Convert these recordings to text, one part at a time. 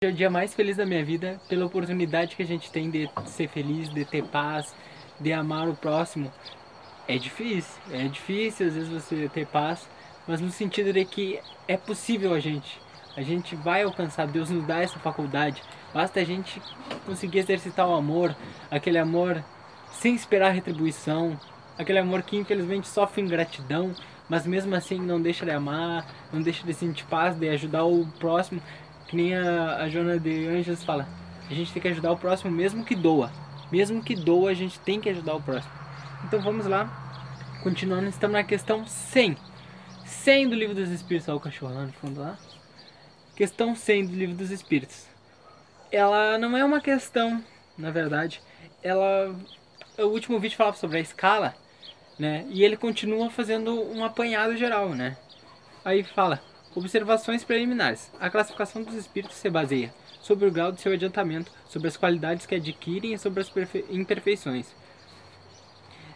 é o dia mais feliz da minha vida pela oportunidade que a gente tem de ser feliz, de ter paz, de amar o próximo. É difícil, é difícil às vezes você ter paz, mas no sentido de que é possível a gente. A gente vai alcançar, Deus nos dá essa faculdade. Basta a gente conseguir exercitar o amor, aquele amor sem esperar retribuição, aquele amor que infelizmente sofre ingratidão, mas mesmo assim não deixa de amar, não deixa de sentir paz, de ajudar o próximo. Que nem a, a Joana de Anjos fala. A gente tem que ajudar o próximo mesmo que doa. Mesmo que doa, a gente tem que ajudar o próximo. Então vamos lá. Continuando, estamos na questão 100. 100 do Livro dos Espíritos. Olha o cachorro lá no fundo lá. Questão 100 do Livro dos Espíritos. Ela não é uma questão, na verdade. Ela... O último vídeo falava sobre a escala, né? E ele continua fazendo um apanhado geral, né? Aí fala... Observações preliminares. A classificação dos espíritos se baseia sobre o grau de seu adiantamento, sobre as qualidades que adquirem e sobre as imperfeições.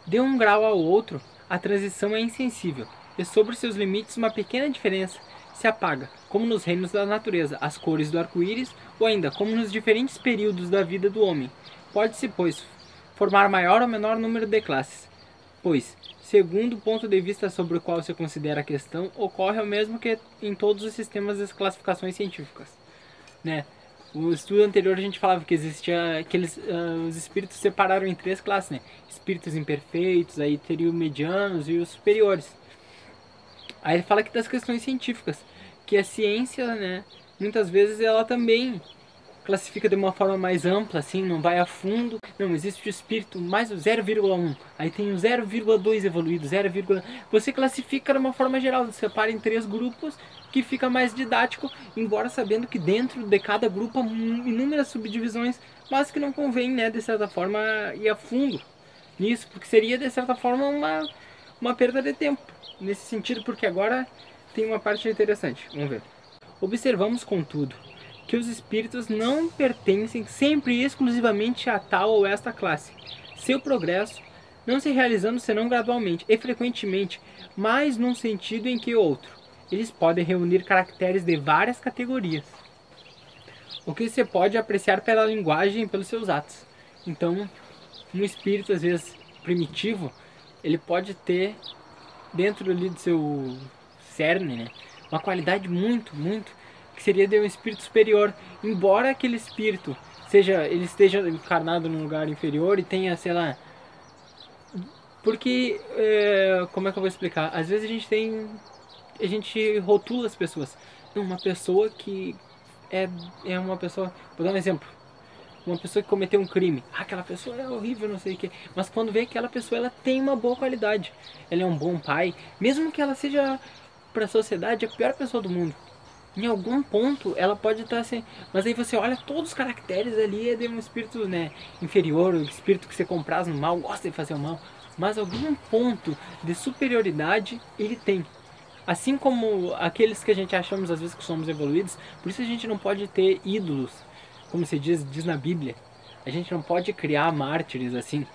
De um grau ao outro, a transição é insensível, e sobre seus limites uma pequena diferença se apaga, como nos reinos da natureza, as cores do arco-íris, ou ainda como nos diferentes períodos da vida do homem. Pode-se, pois, formar maior ou menor número de classes, pois segundo ponto de vista sobre o qual se considera a questão, ocorre o mesmo que em todos os sistemas das classificações científicas. Né? O estudo anterior a gente falava que existia que eles, uh, os espíritos separaram em três classes, né? Espíritos imperfeitos, aí teria os medianos e os superiores. Aí ele fala que das questões científicas, que a ciência, né, muitas vezes ela também classifica de uma forma mais ampla, assim, não vai a fundo. Não, existe o espírito mais o 0,1, aí tem o 0,2 evoluído, 0, você classifica de uma forma geral, separa em três grupos que fica mais didático, embora sabendo que dentro de cada grupo há inúmeras subdivisões, mas que não convém, né, de certa forma, ir a fundo nisso, porque seria de certa forma uma, uma perda de tempo, nesse sentido, porque agora tem uma parte interessante, vamos ver. Observamos, contudo, que os espíritos não pertencem sempre e exclusivamente a tal ou esta classe. Seu progresso não se realizando senão gradualmente e frequentemente, mais num sentido em que outro. Eles podem reunir caracteres de várias categorias, o que se pode apreciar pela linguagem e pelos seus atos. Então, um espírito às vezes primitivo, ele pode ter dentro ali do seu cerne, né, uma qualidade muito, muito que seria de um espírito superior, embora aquele espírito seja ele esteja encarnado num lugar inferior e tenha, sei lá, porque é, como é que eu vou explicar? Às vezes a gente tem a gente rotula as pessoas. Uma pessoa que é, é uma pessoa, vou dar um exemplo. Uma pessoa que cometeu um crime. Ah, aquela pessoa é horrível, não sei o que. Mas quando vê aquela pessoa, ela tem uma boa qualidade. Ela é um bom pai. Mesmo que ela seja, para a sociedade, a pior pessoa do mundo em algum ponto ela pode estar assim. Mas aí você olha todos os caracteres ali é de um espírito né, inferior, o espírito que você compras no mal, gosta de fazer o mal. Mas algum ponto de superioridade ele tem. Assim como aqueles que a gente achamos às vezes que somos evoluídos, por isso a gente não pode ter ídolos, como se diz, diz na Bíblia. A gente não pode criar mártires assim,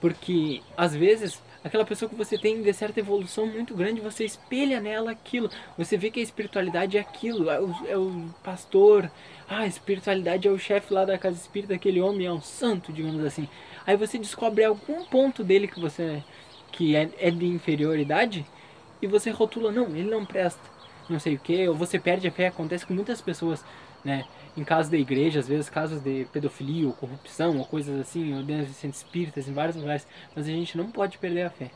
porque às vezes aquela pessoa que você tem de certa evolução muito grande, você espelha nela aquilo. Você vê que a espiritualidade é aquilo, é o, é o pastor, ah, a espiritualidade é o chefe lá da casa espírita, aquele homem é um santo, digamos assim. Aí você descobre algum ponto dele que você que é, é de inferioridade e você rotula, não, ele não presta, não sei o que, ou você perde a fé, acontece com muitas pessoas, né? em casos da igreja, às vezes casos de pedofilia ou corrupção ou coisas assim, ou dentro de centros espíritas, em vários lugares, mas a gente não pode perder a fé.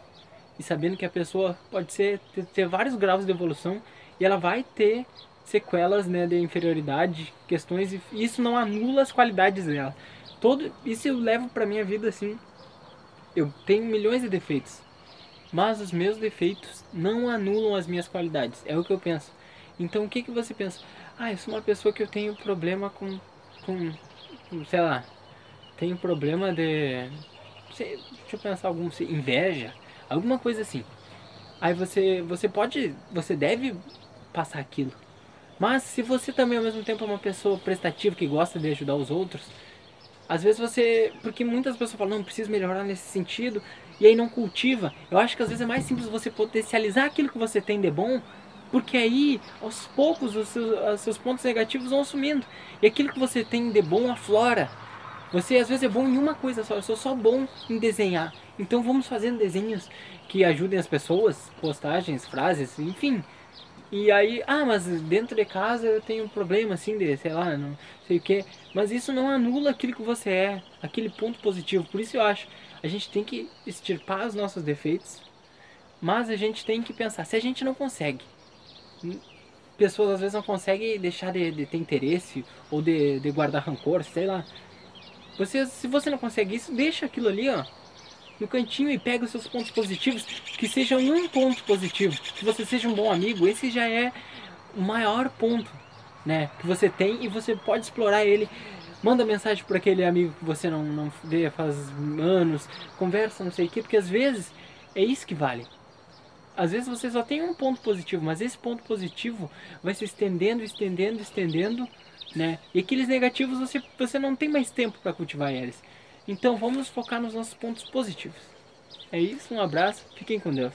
E sabendo que a pessoa pode ser, ter, ter vários graus de evolução e ela vai ter sequelas né, de inferioridade, questões, e isso não anula as qualidades dela. Todo, isso eu levo para minha vida assim. Eu tenho milhões de defeitos, mas os meus defeitos não anulam as minhas qualidades. É o que eu penso. Então o que, que você pensa? Ah, eu sou uma pessoa que eu tenho problema com, com, sei lá, tenho problema de, deixa eu pensar algum, inveja, alguma coisa assim. Aí você, você pode, você deve passar aquilo. Mas se você também ao mesmo tempo é uma pessoa prestativa que gosta de ajudar os outros, às vezes você, porque muitas pessoas falam, não, preciso melhorar nesse sentido, e aí não cultiva. Eu acho que às vezes é mais simples você potencializar aquilo que você tem de bom Porque aí, aos poucos, os seus, os seus pontos negativos vão sumindo. E aquilo que você tem de bom aflora. Você às vezes é bom em uma coisa só, eu sou só bom em desenhar. Então vamos fazendo desenhos que ajudem as pessoas, postagens, frases, enfim. E aí, ah, mas dentro de casa eu tenho um problema assim de, sei lá, não sei o que. Mas isso não anula aquilo que você é, aquele ponto positivo. Por isso eu acho, a gente tem que extirpar os nossos defeitos, mas a gente tem que pensar, se a gente não consegue, pessoas às vezes não conseguem deixar de, de ter interesse ou de, de guardar rancor, sei lá. Você, se você não consegue isso, deixa aquilo ali, ó, no cantinho e pega os seus pontos positivos, que seja um ponto positivo, que você seja um bom amigo, esse já é o maior ponto, né, que você tem e você pode explorar ele. Manda mensagem para aquele amigo que você não, não vê faz anos, conversa, não sei o que, porque às vezes é isso que vale. Às vezes você só tem um ponto positivo, mas esse ponto positivo vai se estendendo, estendendo, estendendo né? E aqueles negativos você, você não tem mais tempo para cultivar eles. Então vamos focar nos nossos pontos positivos. É isso, um abraço, fiquem com Deus.